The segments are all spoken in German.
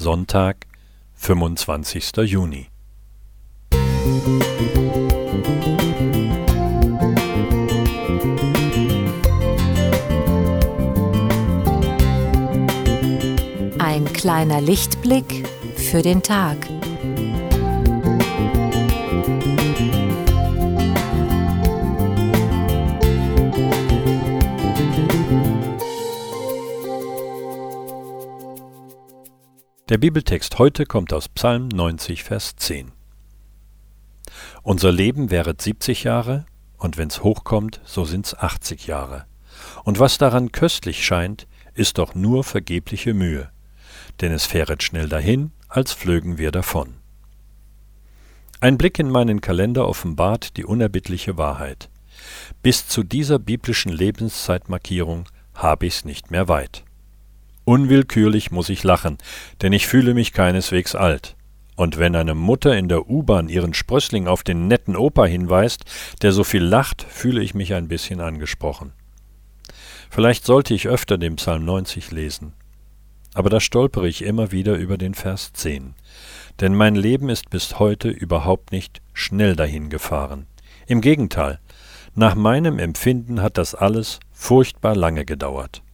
Sonntag, 25. Juni. Ein kleiner Lichtblick für den Tag. Der Bibeltext heute kommt aus Psalm 90, Vers 10. Unser Leben währet 70 Jahre, und wenn's hochkommt, so sind's 80 Jahre. Und was daran köstlich scheint, ist doch nur vergebliche Mühe, denn es fähret schnell dahin, als flögen wir davon. Ein Blick in meinen Kalender offenbart die unerbittliche Wahrheit. Bis zu dieser biblischen Lebenszeitmarkierung habe ich's nicht mehr weit. Unwillkürlich muss ich lachen, denn ich fühle mich keineswegs alt. Und wenn eine Mutter in der U-Bahn ihren Sprössling auf den netten Opa hinweist, der so viel lacht, fühle ich mich ein bisschen angesprochen. Vielleicht sollte ich öfter den Psalm 90 lesen. Aber da stolpere ich immer wieder über den Vers 10. Denn mein Leben ist bis heute überhaupt nicht schnell dahin gefahren. Im Gegenteil, nach meinem Empfinden hat das alles furchtbar lange gedauert.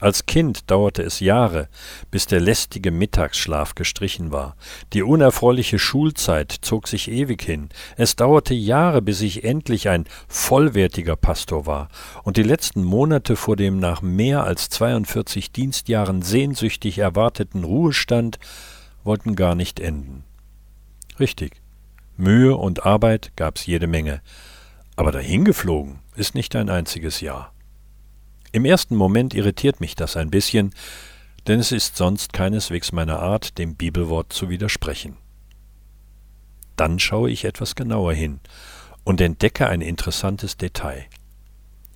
Als Kind dauerte es Jahre, bis der lästige Mittagsschlaf gestrichen war. Die unerfreuliche Schulzeit zog sich ewig hin. Es dauerte Jahre, bis ich endlich ein vollwertiger Pastor war. Und die letzten Monate vor dem nach mehr als 42 Dienstjahren sehnsüchtig erwarteten Ruhestand wollten gar nicht enden. Richtig. Mühe und Arbeit gab's jede Menge. Aber dahingeflogen ist nicht ein einziges Jahr. Im ersten Moment irritiert mich das ein bisschen, denn es ist sonst keineswegs meine Art, dem Bibelwort zu widersprechen. Dann schaue ich etwas genauer hin und entdecke ein interessantes Detail.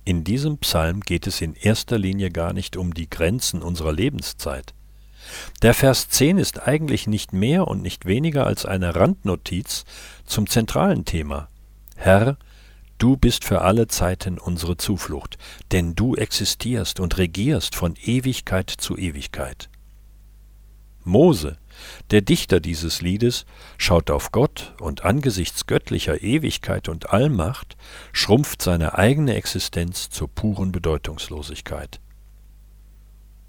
In diesem Psalm geht es in erster Linie gar nicht um die Grenzen unserer Lebenszeit. Der Vers 10 ist eigentlich nicht mehr und nicht weniger als eine Randnotiz zum zentralen Thema. Herr, Du bist für alle Zeiten unsere Zuflucht, denn du existierst und regierst von Ewigkeit zu Ewigkeit. Mose, der Dichter dieses Liedes, schaut auf Gott und angesichts göttlicher Ewigkeit und Allmacht schrumpft seine eigene Existenz zur puren Bedeutungslosigkeit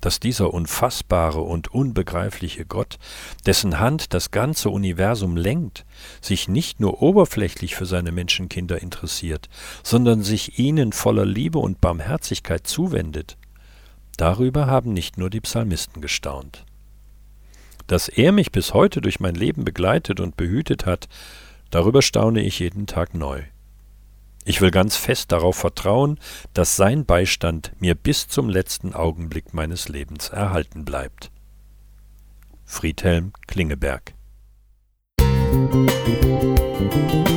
dass dieser unfassbare und unbegreifliche Gott, dessen Hand das ganze Universum lenkt, sich nicht nur oberflächlich für seine Menschenkinder interessiert, sondern sich ihnen voller Liebe und Barmherzigkeit zuwendet. Darüber haben nicht nur die Psalmisten gestaunt. Dass er mich bis heute durch mein Leben begleitet und behütet hat, darüber staune ich jeden Tag neu. Ich will ganz fest darauf vertrauen, dass sein Beistand mir bis zum letzten Augenblick meines Lebens erhalten bleibt. Friedhelm Klingeberg Musik